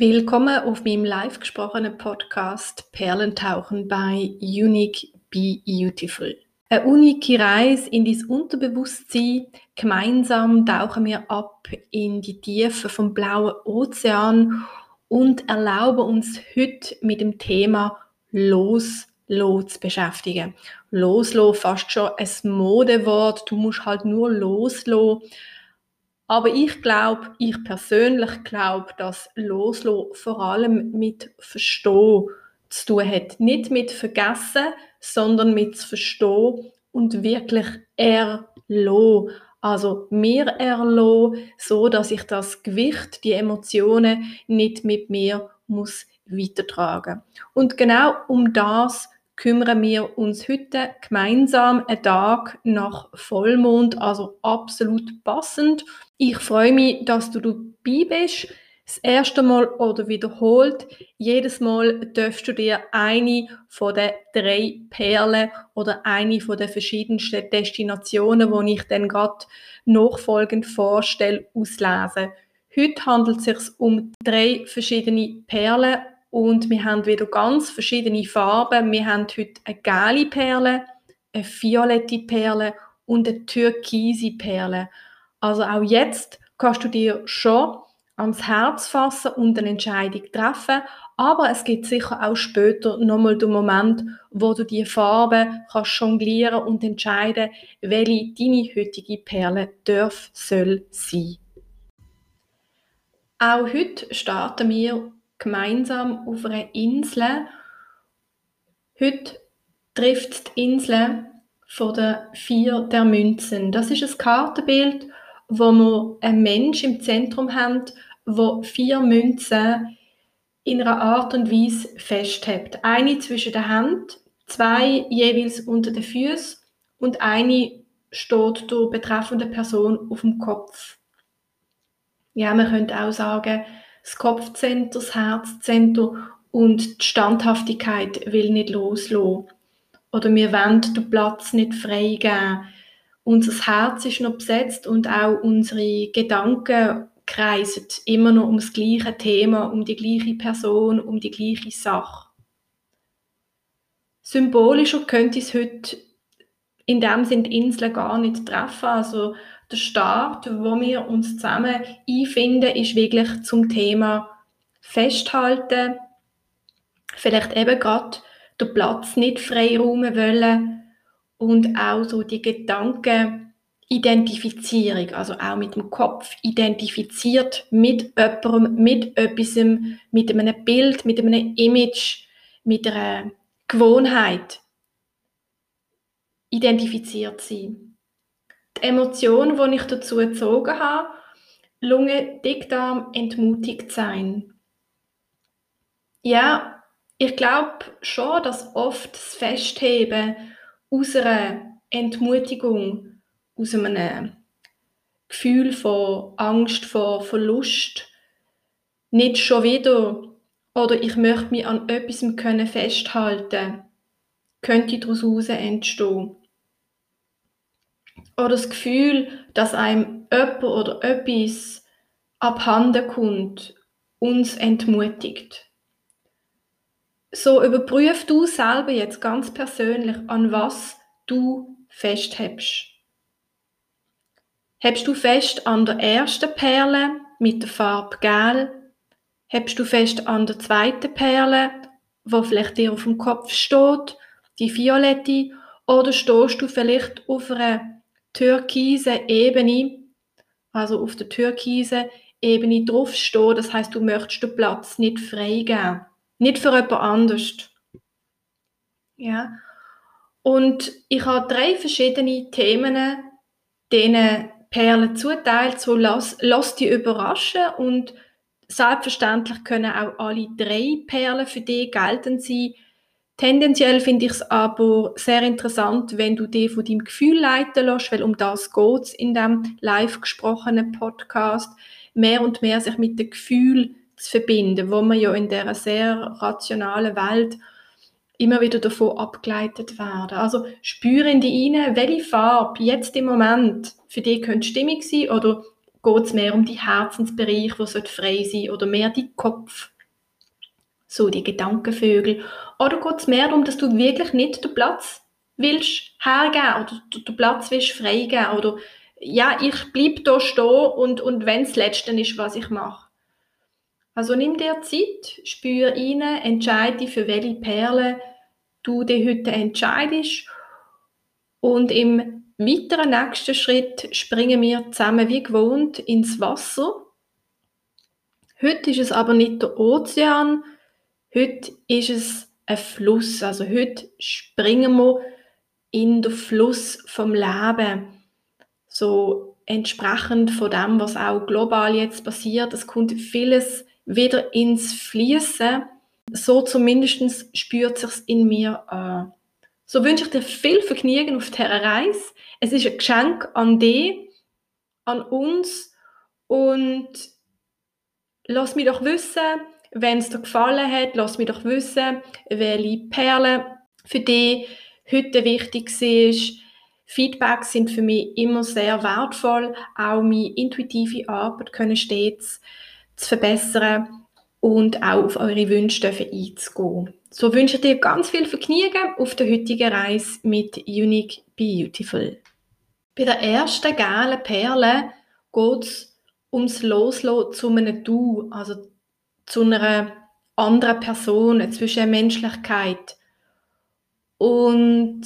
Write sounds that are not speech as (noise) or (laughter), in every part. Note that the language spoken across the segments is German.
Willkommen auf meinem live gesprochenen Podcast Perlentauchen bei Unique Be Beautiful. Eine unike Reise in dein Unterbewusstsein. Gemeinsam tauchen wir ab in die Tiefe vom blauen Ozean und erlauben uns heute mit dem Thema Loslassen zu beschäftigen. Loslassen, fast schon ein Modewort. Du musst halt nur loslassen. Aber ich glaube, ich persönlich glaube, dass Loslassen vor allem mit Verstehen zu tun hat. Nicht mit Vergessen, sondern mit Verstehen und wirklich erlassen. Also mir erlassen, so dass ich das Gewicht, die Emotionen nicht mit mir muss weitertragen. Und genau um das kümmern wir uns heute gemeinsam einen Tag nach Vollmond, also absolut passend. Ich freue mich, dass du dabei bist. Das erste Mal oder wiederholt. Jedes Mal darfst du dir eine von den drei Perlen oder eine von den verschiedensten Destinationen, die ich dann gerade nachfolgend vorstelle, auslesen. Heute handelt es sich um drei verschiedene Perlen und wir haben wieder ganz verschiedene Farben. Wir haben heute eine gelbe Perle, eine violette Perle und eine türkise Perle. Also auch jetzt kannst du dir schon ans Herz fassen und eine Entscheidung treffen, aber es gibt sicher auch später nochmal den Moment, wo du die Farben kannst jonglieren und entscheiden, welche deine heutige Perle darf, soll sein. Auch heute starten wir gemeinsam auf einer Insel. Heute trifft die Insel von den vier der Münzen. Das ist ein Kartenbild, wo wir einen Mensch im Zentrum haben, wo vier Münzen in einer Art und Weise festhält. Eine zwischen der Hand, zwei jeweils unter den Füßen und eine steht der betreffenden Person auf dem Kopf. Ja, man könnte auch sagen, das Kopfzentrum, das Herzzentrum und die Standhaftigkeit will nicht loslassen. Oder wir wollen den Platz nicht freigeben. Unser Herz ist noch besetzt und auch unsere Gedanken kreisen immer noch um das gleiche Thema, um die gleiche Person, um die gleiche Sache. Symbolischer könnte es heute in dem Sinne die Inseln gar nicht treffen. Also der Start, wo wir uns zusammen einfinden, ist wirklich zum Thema Festhalten, vielleicht eben gerade den Platz nicht freiräumen wollen und auch so die Gedanken-Identifizierung, also auch mit dem Kopf identifiziert mit jemandem, mit etwas, mit einem Bild, mit einem Image, mit einer Gewohnheit identifiziert sein die Emotion, die ich dazu gezogen habe, Lunge, Dickdarm, entmutigt sein. Ja, ich glaube schon, dass oft das Festheben aus einer Entmutigung, aus einem Gefühl von Angst, von Verlust, nicht schon wieder oder ich möchte mich an etwas können festhalten, könnte daraus entstehen oder das Gefühl, dass einem jemand oder etwas abhanden kommt, uns entmutigt. So überprüf du selber jetzt ganz persönlich, an was du festhebst. Hebst du fest an der ersten Perle mit der Farbe Gel? Hebst du fest an der zweiten Perle, wo vielleicht dir auf dem Kopf steht, die violette? Oder stehst du vielleicht auf einer türkise Ebene, also auf der türkise Ebene draufstehen. Das heißt, du möchtest den Platz nicht freigeben. Nicht für jemand anders. Ja. Und ich habe drei verschiedene Themen, denen Perlen zuteilt. So lass, lass dich überraschen und selbstverständlich können auch alle drei Perlen für dich geltend sein. Tendenziell finde ich es aber sehr interessant, wenn du dich von deinem Gefühl leiten lässt, weil um das geht es in dem live gesprochenen Podcast, mehr und mehr sich mit dem Gefühl zu verbinden, wo man ja in der sehr rationalen Welt immer wieder davon abgeleitet werden. Also spüre in die rein, welche Farbe jetzt im Moment für dich könnte stimmig sein oder geht es mehr um die Herzensbereich, wo frei sein oder mehr die Kopf, so die Gedankenvögel. Oder geht es mehr darum, dass du wirklich nicht den Platz willst hergeben oder den Platz willst freigeben oder ja, ich bleibe da stehen und, und wenn es letzte ist, was ich mache. Also nimm dir Zeit, spür rein, entscheide für welche Perle du dir heute entscheidest und im weiteren nächsten Schritt springen wir zusammen wie gewohnt ins Wasser. Heute ist es aber nicht der Ozean, heute ist es ein Fluss. Also heute springen wir in den Fluss vom Leben. So entsprechend von dem, was auch global jetzt passiert. Es kommt vieles wieder ins Fließen. So zumindest spürt es sich in mir an. So wünsche ich dir viel Vergnügen auf dieser Reise. Es ist ein Geschenk an dich, an uns und lass mich doch wissen, wenn es dir gefallen hat, lass mich doch wissen, welche Perlen für dich heute wichtig ist. Feedbacks sind für mich immer sehr wertvoll. Auch meine intuitive Arbeit können stets zu verbessern und auch auf eure Wünsche einzugehen. So wünsche ich dir ganz viel Vergnügen auf der heutigen Reise mit Unique Beautiful. Bei der ersten gelben Perle geht es ums Loslassen zu einem Du, also zu einer anderen Person, eine Zwischenmenschlichkeit. Und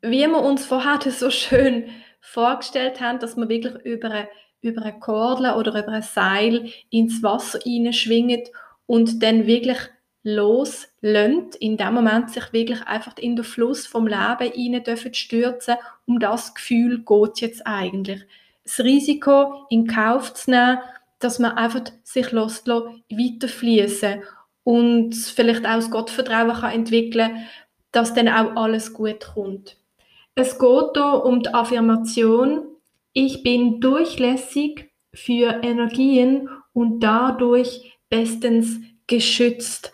wie wir uns vorher (laughs) so schön vorgestellt haben, dass wir wirklich über eine, über eine Kordel oder über ein Seil ins Wasser hineinschwingen und dann wirklich loslönt, in dem Moment sich wirklich einfach in den Fluss vom Leben rein dürfen stürzen, um das Gefühl geht jetzt eigentlich. Das Risiko in Kauf zu nehmen, dass man einfach sich lässt, weiterfließen und vielleicht auch das Gottvertrauen kann entwickeln dass dann auch alles gut kommt. Es geht hier um die Affirmation, ich bin durchlässig für Energien und dadurch bestens geschützt.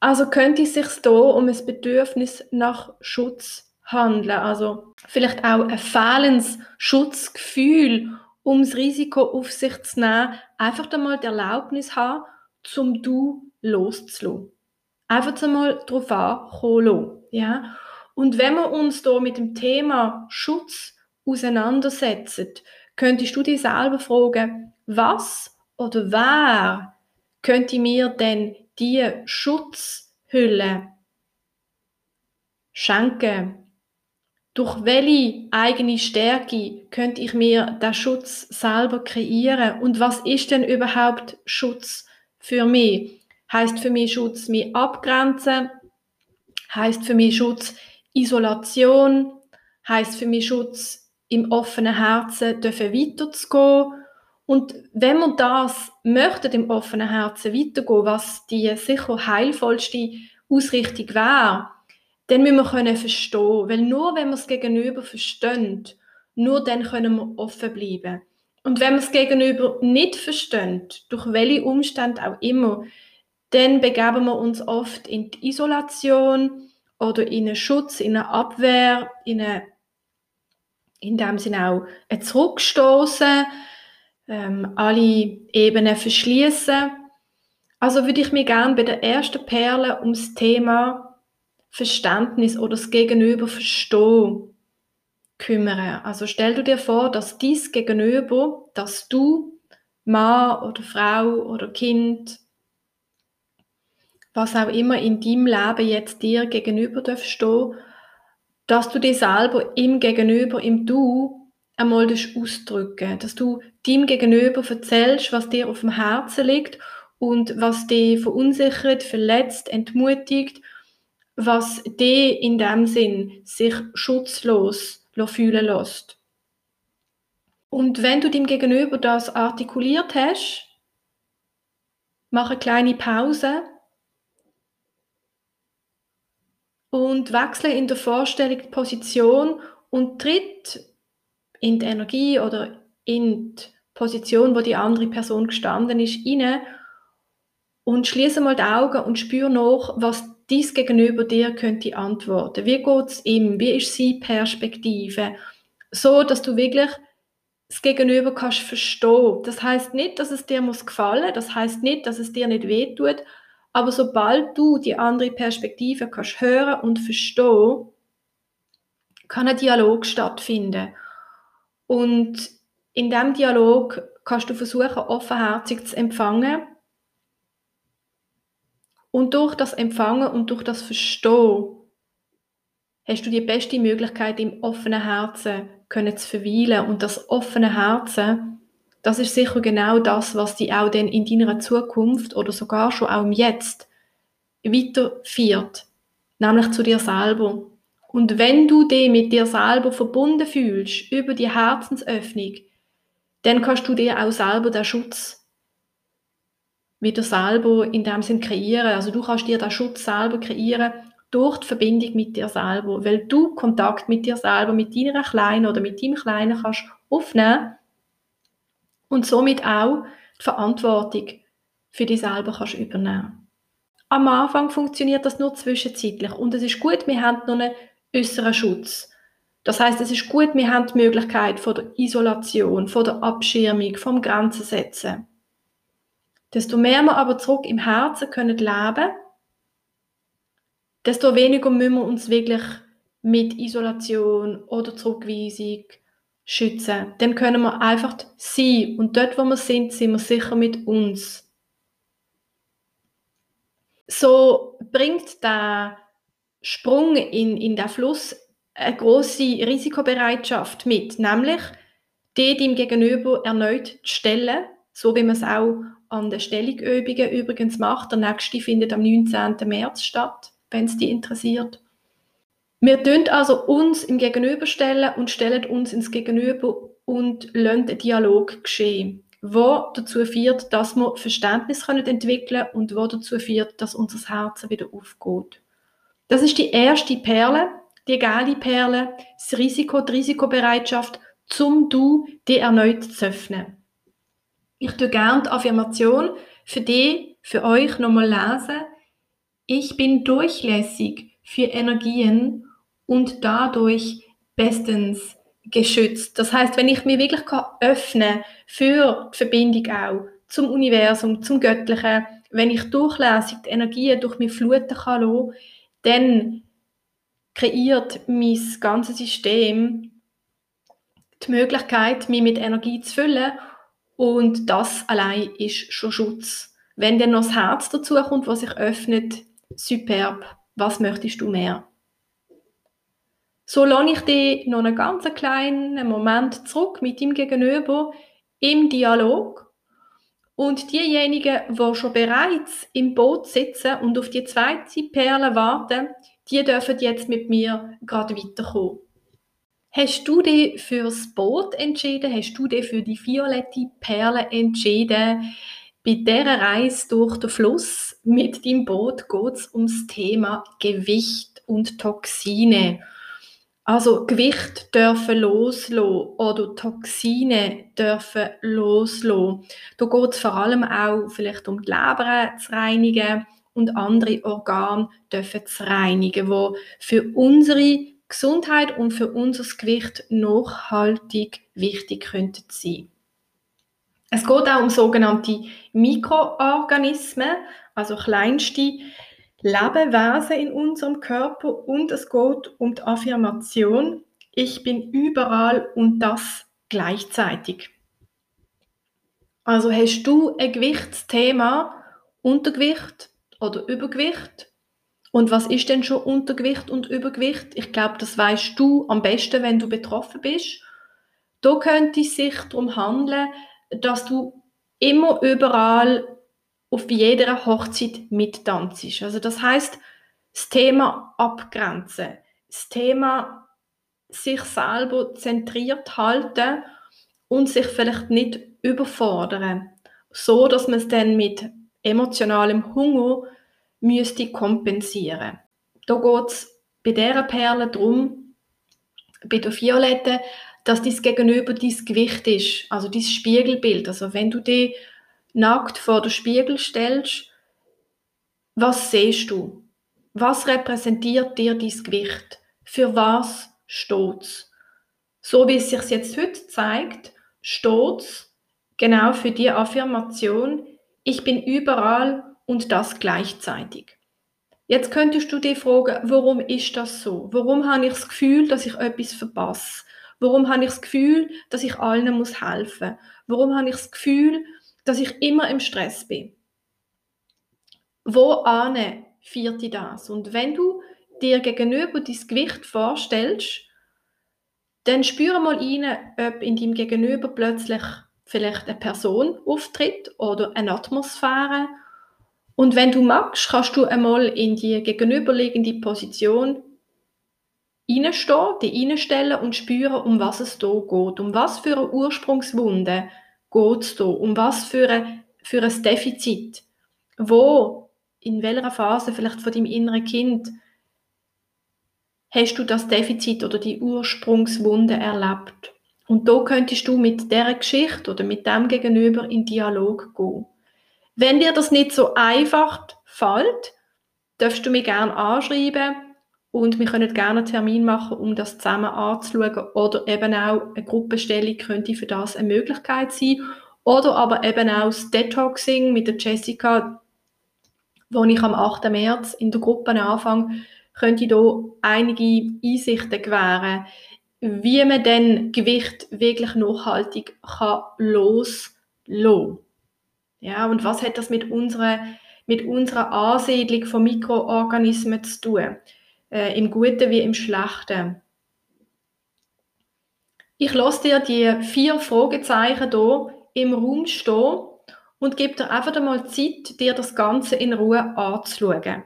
Also könnte es sich hier um ein Bedürfnis nach Schutz handeln. Also vielleicht auch ein fehlendes Schutzgefühl, um das Risiko auf sich zu nehmen, einfach einmal die Erlaubnis haben, zum Du loszulassen. Einfach einmal darauf ankommen ja? Und wenn wir uns hier mit dem Thema Schutz auseinandersetzen, könntest du dich selber fragen, was oder wer könnte mir denn die Schutzhülle schenken? Durch welche eigene Stärke könnte ich mir den Schutz selber kreieren? Und was ist denn überhaupt Schutz für mich? Heißt für mich Schutz mich abgrenzen? Heißt für mich Schutz Isolation? Heißt für mich Schutz im offenen Herzen dürfen weiterzugehen? Und wenn man das möchte, im offenen Herzen weitergehen, was die sicher heilvollste Ausrichtung wäre, dann müssen wir können verstehen. Weil nur wenn wir es gegenüber verstehen, nur dann können wir offen bleiben. Und wenn wir es gegenüber nicht verstehen, durch welche Umstände auch immer, dann begeben wir uns oft in die Isolation oder in einen Schutz, in eine Abwehr, in, eine, in dem Sinne auch ein Zurückstoßen, ähm, alle Ebenen verschließen. Also würde ich mir gerne bei der ersten Perle ums Thema Verständnis oder das Gegenüber verstehen kümmern. Also stell du dir vor, dass dies Gegenüber, dass du Mann oder Frau oder Kind, was auch immer in deinem Leben jetzt dir gegenüber stehen, dass du dir selber im Gegenüber, im Du einmal ausdrücken, dass du dem Gegenüber erzählst, was dir auf dem Herzen liegt und was dich verunsichert, verletzt, entmutigt, was dich in dem Sinn sich schutzlos fühlen lässt. Und wenn du dem Gegenüber das artikuliert hast, mach eine kleine Pause und wechsle in der Vorstellung die Position und tritt in die Energie oder in die Position, wo die andere Person gestanden ist, rein und schließe mal die Augen und spüre noch, was dies gegenüber dir könnte antworten. Wie geht es ihm? Wie ist seine Perspektive? So, dass du wirklich das Gegenüber kannst verstehen. Das heißt nicht, dass es dir muss gefallen, das heißt nicht, dass es dir nicht wehtut, aber sobald du die andere Perspektive kannst hören und verstehen, kann ein Dialog stattfinden. Und in diesem Dialog kannst du versuchen, offenherzig zu empfangen. Und durch das Empfangen und durch das Verstehen hast du die beste Möglichkeit, im offenen Herzen können zu verweilen. Und das offene Herzen, das ist sicher genau das, was dich auch dann in deiner Zukunft oder sogar schon auch im Jetzt weiterführt. Nämlich zu dir selber. Und wenn du dich mit dir selber verbunden fühlst, über die Herzensöffnung, dann kannst du dir auch selber den Schutz wieder selber in dem Sinn kreieren. Also du kannst dir den Schutz selber kreieren durch die Verbindung mit dir selber, weil du Kontakt mit dir selber, mit deiner Kleinen oder mit deinem Kleinen kannst aufnehmen und somit auch die Verantwortung für dich selber kannst übernehmen. Am Anfang funktioniert das nur zwischenzeitlich und es ist gut, wir haben noch einen äußeren Schutz. Das heißt, es ist gut, wir haben die Möglichkeit von der Isolation, von der Abschirmung, vom Grenzen setzen. Desto mehr wir aber zurück im Herzen können leben, desto weniger müssen wir uns wirklich mit Isolation oder Zurückweisung schützen. Dann können wir einfach sein und dort, wo wir sind, sind wir sicher mit uns. So bringt der Sprung in, in den Fluss eine große Risikobereitschaft mit, nämlich die dem Gegenüber erneut zu stellen, so wie man es auch an den Stellungübungen übrigens macht. Der nächste findet am 19. März statt, wenn es dich interessiert. Wir tun also uns im Gegenüberstellen und stellen uns ins Gegenüber und lassen einen Dialog geschehen, wo dazu führt, dass wir Verständnis können entwickeln und wo dazu führt, dass unser Herz wieder aufgeht. Das ist die erste Perle, die Gali-Perle, das Risiko, die Risikobereitschaft, zum Du die erneut zu öffnen. Ich tue gerne die Affirmation für die, für euch nochmal lesen. Ich bin durchlässig für Energien und dadurch bestens geschützt. Das heißt, wenn ich mir wirklich öffnen kann für die Verbindung auch zum Universum, zum Göttlichen, wenn ich durchlässig die Energien durch mich fluten kann lassen, dann kreiert mein ganzes System die Möglichkeit, mich mit Energie zu füllen und das allein ist schon Schutz. Wenn dann noch das Herz dazu kommt, was sich öffnet, superb. Was möchtest du mehr? So lasse ich dich noch einen ganz kleinen Moment zurück mit ihm Gegenüber im Dialog. Und diejenigen, die schon bereits im Boot sitzen und auf die zweite Perle warten, die dürfen jetzt mit mir gerade weiterkommen. Hast du dich fürs Boot entschieden? Hast du dich für die violette Perle entschieden? Bei dieser Reise durch den Fluss mit deinem Boot geht es ums Thema Gewicht und Toxine. Also Gewicht dürfen loslassen oder Toxine dürfen loslassen. Da geht es vor allem auch vielleicht um die Leber zu reinigen und andere Organe dürfen zu reinigen, wo für unsere Gesundheit und für unser Gewicht nachhaltig wichtig könnten sein. Es geht auch um sogenannte Mikroorganismen, also kleinste Lebewesen in unserem Körper und es geht um die Affirmation, ich bin überall und das gleichzeitig. Also hast du ein Gewichtsthema, Untergewicht, oder Übergewicht. Und was ist denn schon Untergewicht und Übergewicht? Ich glaube, das weißt du am besten, wenn du betroffen bist. Da könnte es sich darum handeln, dass du immer überall auf jeder Hochzeit mittanzt. Also das heißt, das Thema abgrenzen, das Thema sich selber zentriert halten und sich vielleicht nicht überfordern, so dass man es dann mit emotionalem Hunger müsste kompensieren. Da geht es bei dieser Perle darum, bei der Violetten, dass dies gegenüber dein Gewicht ist, also dein Spiegelbild. Also wenn du dich nackt vor den Spiegel stellst, was siehst du? Was repräsentiert dir dein Gewicht? Für was steht es? So wie es sich jetzt heute zeigt, steht genau für die Affirmation, ich bin überall und das gleichzeitig. Jetzt könntest du dir fragen, warum ist das so? Warum habe ich das Gefühl, dass ich etwas verpasse? Warum habe ich das Gefühl, dass ich allen muss helfen? Warum habe ich das Gefühl, dass ich immer im Stress bin? Wo ane vierte das? Und wenn du dir gegenüber dein Gewicht vorstellst, dann spüre mal rein, ob in deinem Gegenüber plötzlich vielleicht eine Person auftritt oder eine Atmosphäre. Und wenn du magst, kannst du einmal in die gegenüberliegende Position reinstehen, die reinstellen und spüren, um was es hier geht. Um was für eine Ursprungswunde geht es hier. Um was für, eine, für ein Defizit. Wo, in welcher Phase vielleicht von deinem inneren Kind hast du das Defizit oder die Ursprungswunde erlebt. Und da könntest du mit der Geschichte oder mit dem Gegenüber in Dialog gehen. Wenn dir das nicht so einfach fällt, darfst du mich gerne anschreiben und wir können gerne einen Termin machen, um das zusammen anzuschauen. Oder eben auch eine Gruppenstellung könnte für das eine Möglichkeit sein. Oder aber eben auch das Detoxing mit der Jessica, wo ich am 8. März in der Gruppe anfange, könnte hier einige Einsichten gewähren, wie man dann Gewicht wirklich nachhaltig kann loslassen Ja, und was hat das mit unserer, mit unserer Ansiedlung von Mikroorganismen zu tun? Äh, Im Guten wie im Schlechten. Ich lasse dir die vier Fragezeichen hier im Raum stehen und gebe dir einfach einmal Zeit, dir das Ganze in Ruhe anzuschauen.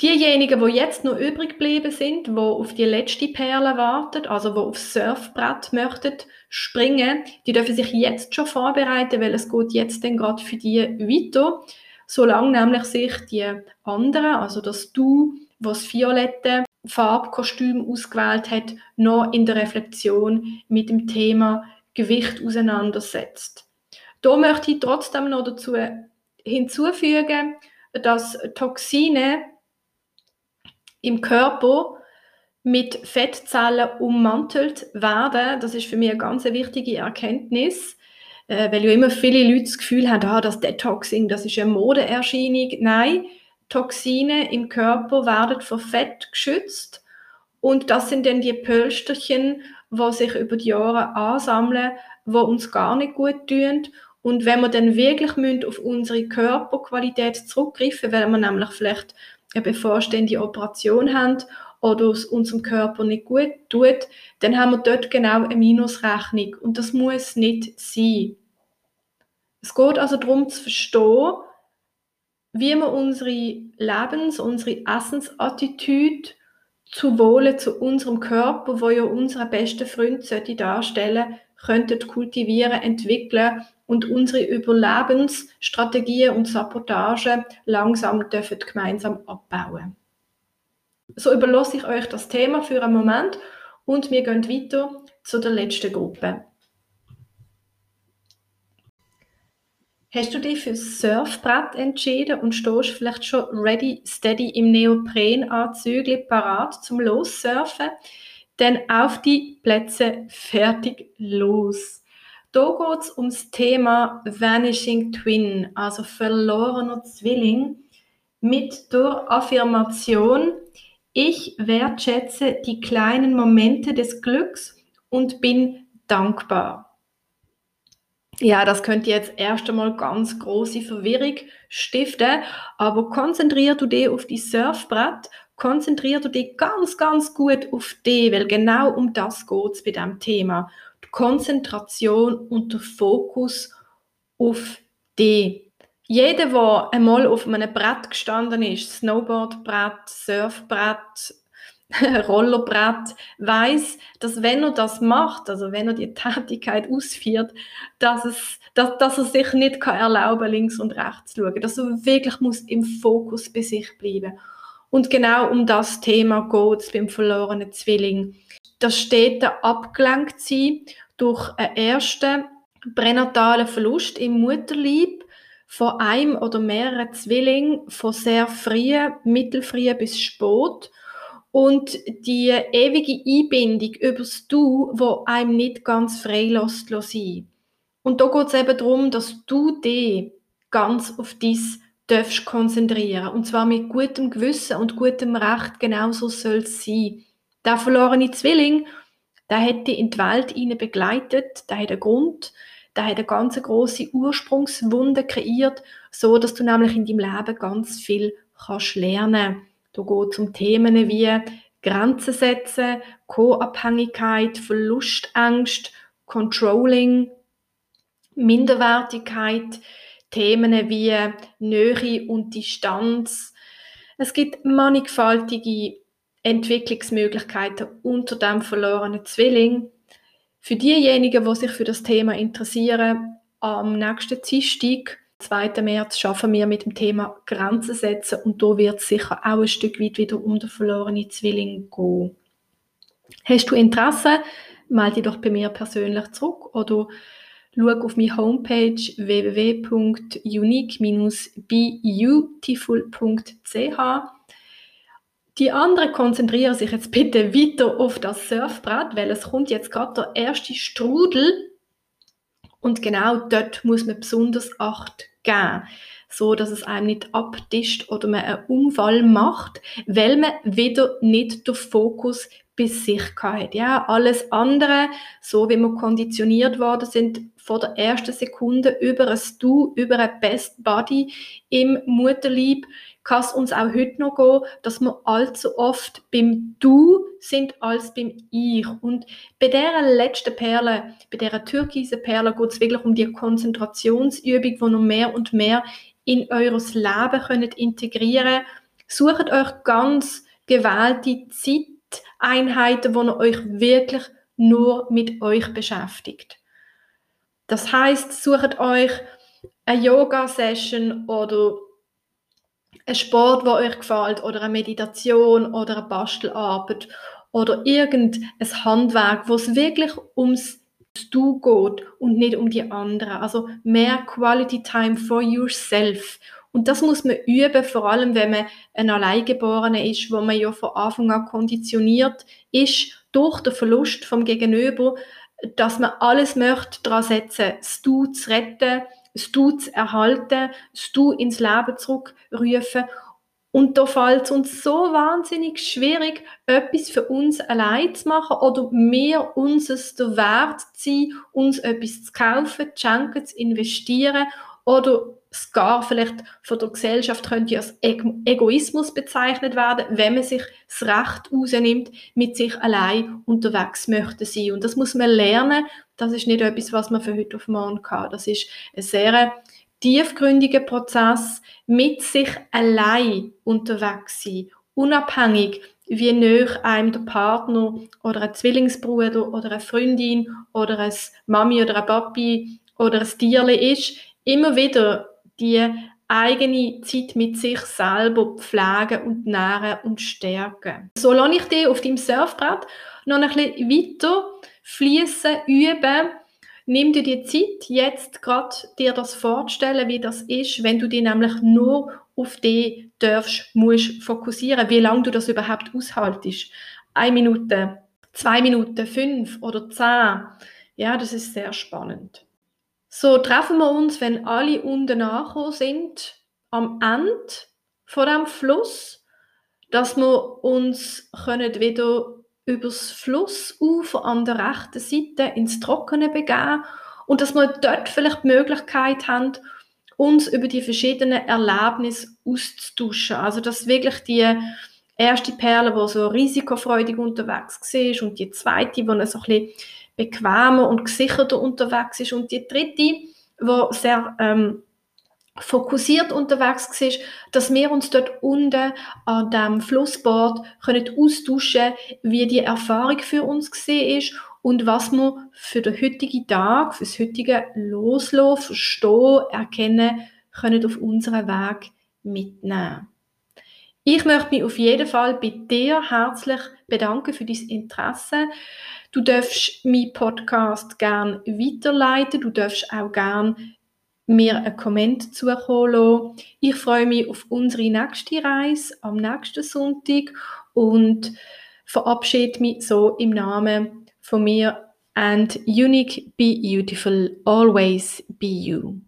Diejenigen, die jetzt noch übrig geblieben sind, die auf die letzte Perle warten, also die aufs Surfbrett möchten springen, die dürfen sich jetzt schon vorbereiten, weil es geht jetzt dann gerade für die weiter, solange nämlich sich die anderen, also das Du, was violette Farbkostüm ausgewählt hat, noch in der Reflexion mit dem Thema Gewicht auseinandersetzt. Da möchte ich trotzdem noch dazu hinzufügen, dass Toxine im Körper mit Fettzellen ummantelt werden. Das ist für mich eine ganz wichtige Erkenntnis, äh, weil ja immer viele Leute das Gefühl haben, ah, das Detoxing, das ist eine Modeerscheinung. Nein, Toxine im Körper werden vor Fett geschützt und das sind dann die Pölsterchen, die sich über die Jahre ansammeln, die uns gar nicht gut tun. Und wenn wir dann wirklich auf unsere Körperqualität zurückgreifen, weil wir nämlich vielleicht eine bevorstehende Operation haben oder es unserem Körper nicht gut tut, dann haben wir dort genau eine Minusrechnung und das muss nicht sein. Es geht also darum zu verstehen, wie wir unsere Lebens-, unsere Essensattitüde zu Wohle zu unserem Körper, wo ja unser bester Freund sollte darstellen, könnten kultivieren, entwickeln und unsere Überlebensstrategien und Sabotage langsam dürfen gemeinsam abbauen. So überlasse ich euch das Thema für einen Moment und wir gehen weiter zu der letzten Gruppe. Hast du dich für das Surfbrett entschieden und stehst vielleicht schon ready, steady im Neoprenanzügli parat zum Lossurfen? Dann auf die Plätze, fertig, los! Da geht es um das Thema Vanishing Twin, also verlorener Zwilling, mit der Affirmation, ich wertschätze die kleinen Momente des Glücks und bin dankbar. Ja, das könnte jetzt erst einmal ganz große Verwirrung stiften, aber konzentrier du dich auf die Surfbrett, konzentrier du dich ganz, ganz gut auf dich, weil genau um das geht es bei diesem Thema. Konzentration und der Fokus auf die. Jeder, der einmal auf einem Brett gestanden ist, Snowboardbrett, Surfbrett, (laughs) Rollerbrett, weiß, dass wenn er das macht, also wenn er die Tätigkeit ausführt, dass, es, dass, dass er sich nicht kann erlauben links und rechts zu schauen, dass er wirklich muss im Fokus bei sich bleiben. Und genau um das Thema geht es beim verlorenen Zwilling. Das steht da abgelenkt sein durch einen ersten pränatalen Verlust im Mutterleib von einem oder mehreren Zwillingen von sehr früh, mittelfrüh bis spät. und die ewige Einbindung übers Du, wo einem nicht ganz frei sein. Und da geht es eben darum, dass du dich ganz auf dies darfst konzentrieren. Und zwar mit gutem Gewissen und gutem Recht. Genauso soll es sein. Der verlorene Zwilling, der hat dich in die Welt begleitet, der hat einen Grund, der hat eine ganz große Ursprungswunde kreiert, so dass du nämlich in deinem Leben ganz viel kannst lernen. Da geht um Themen wie Grenzen setzen, Co-Abhängigkeit, Verlustängst, Controlling, Minderwertigkeit, Themen wie Nähe und Distanz. Es gibt mannigfaltige Entwicklungsmöglichkeiten unter dem verlorenen Zwilling. Für diejenigen, die sich für das Thema interessieren, am nächsten Dienstag, 2. März, schaffen wir mit dem Thema Grenzen setzen und da wird es sicher auch ein Stück weit wieder um den verlorenen Zwilling gehen. Hast du Interesse? Melde dich doch bei mir persönlich zurück oder schau auf meine Homepage www.unique-beautiful.ch. Die anderen konzentrieren sich jetzt bitte weiter auf das Surfbrett, weil es kommt jetzt gerade der erste Strudel und genau dort muss man besonders Acht geben, so dass es einem nicht abtischt oder man einen Unfall macht, weil man wieder nicht den Fokus bis sich hat. Ja, alles andere, so wie wir konditioniert worden sind, von der ersten Sekunde über ein Du, über ein Best Body im Mutterlieb, kann es uns auch heute noch gehen, dass wir allzu oft beim Du sind als beim Ich. Und bei dieser letzten Perle, bei dieser türkisen Perle, geht es wirklich um die Konzentrationsübung, die noch mehr und mehr in eures Leben könnt integrieren Sucht euch ganz gewählte Zeit Einheiten, wo ihr euch wirklich nur mit euch beschäftigt. Das heißt, sucht euch eine Yoga-Session oder ein Sport, wo euch gefällt, oder eine Meditation oder eine Bastelarbeit oder irgendein Handwerk, wo es wirklich ums Du geht und nicht um die anderen. Also mehr Quality Time for yourself und das muss man üben, vor allem wenn man ein Alleingeborener ist, wo man ja von Anfang an konditioniert ist durch den Verlust vom Gegenüber, dass man alles möchte daran setzen, das Du zu retten, das Du zu erhalten, das Du ins Leben zurückrufen. Und da fällt es uns so wahnsinnig schwierig, etwas für uns allein zu machen oder mehr uns es Wert zu sein, uns etwas zu kaufen, zu schenken, zu investieren oder gar vielleicht von der Gesellschaft könnte als Egoismus bezeichnet werden, wenn man sich das Recht rausnimmt, mit sich allein unterwegs möchte sein. Und das muss man lernen. Das ist nicht etwas, was man von heute auf morgen kann. Das ist ein sehr tiefgründiger Prozess, mit sich allein unterwegs sein, unabhängig wie näher einem der Partner oder ein Zwillingsbruder oder eine Freundin oder ein Mami oder ein Papi oder ein Tierli ist, immer wieder die eigene Zeit mit sich selber pflegen und nähren und stärken. So lasse ich dich auf deinem Surfbrett noch ein bisschen weiter fließen, üben. Nimm dir die Zeit, jetzt gerade dir das vorzustellen, wie das ist, wenn du dich nämlich nur auf dich darfst, musst fokussieren, wie lange du das überhaupt aushaltest. Eine Minute, zwei Minuten, fünf oder zehn. Ja, das ist sehr spannend. So treffen wir uns, wenn alle unten angekommen sind, am Ende von dem Fluss, dass wir uns können wieder übers Flussufer an der rechten Seite ins Trockene begeben und dass wir dort vielleicht die Möglichkeit haben, uns über die verschiedenen Erlebnisse auszutauschen. Also dass wirklich die erste Perle, die so risikofreudig unterwegs war und die zweite, die so ein bisschen bequemer und gesicherter unterwegs ist. Und die dritte, wo sehr ähm, fokussiert unterwegs war, dass wir uns dort unten an dem Flussbord können austauschen wie die Erfahrung für uns gesehen ist und was wir für den heutigen Tag, für das heutige Loslassen, Verstehen, Erkennen können auf unseren Weg mitnehmen. Ich möchte mich auf jeden Fall bei dir herzlich bedanken für dein Interesse. Du darfst meinen Podcast gerne weiterleiten. Du darfst auch gerne mir einen Kommentar zukommen lassen. Ich freue mich auf unsere nächste Reise am nächsten Sonntag und verabschiede mich so im Namen von mir and unique, be beautiful, always be you.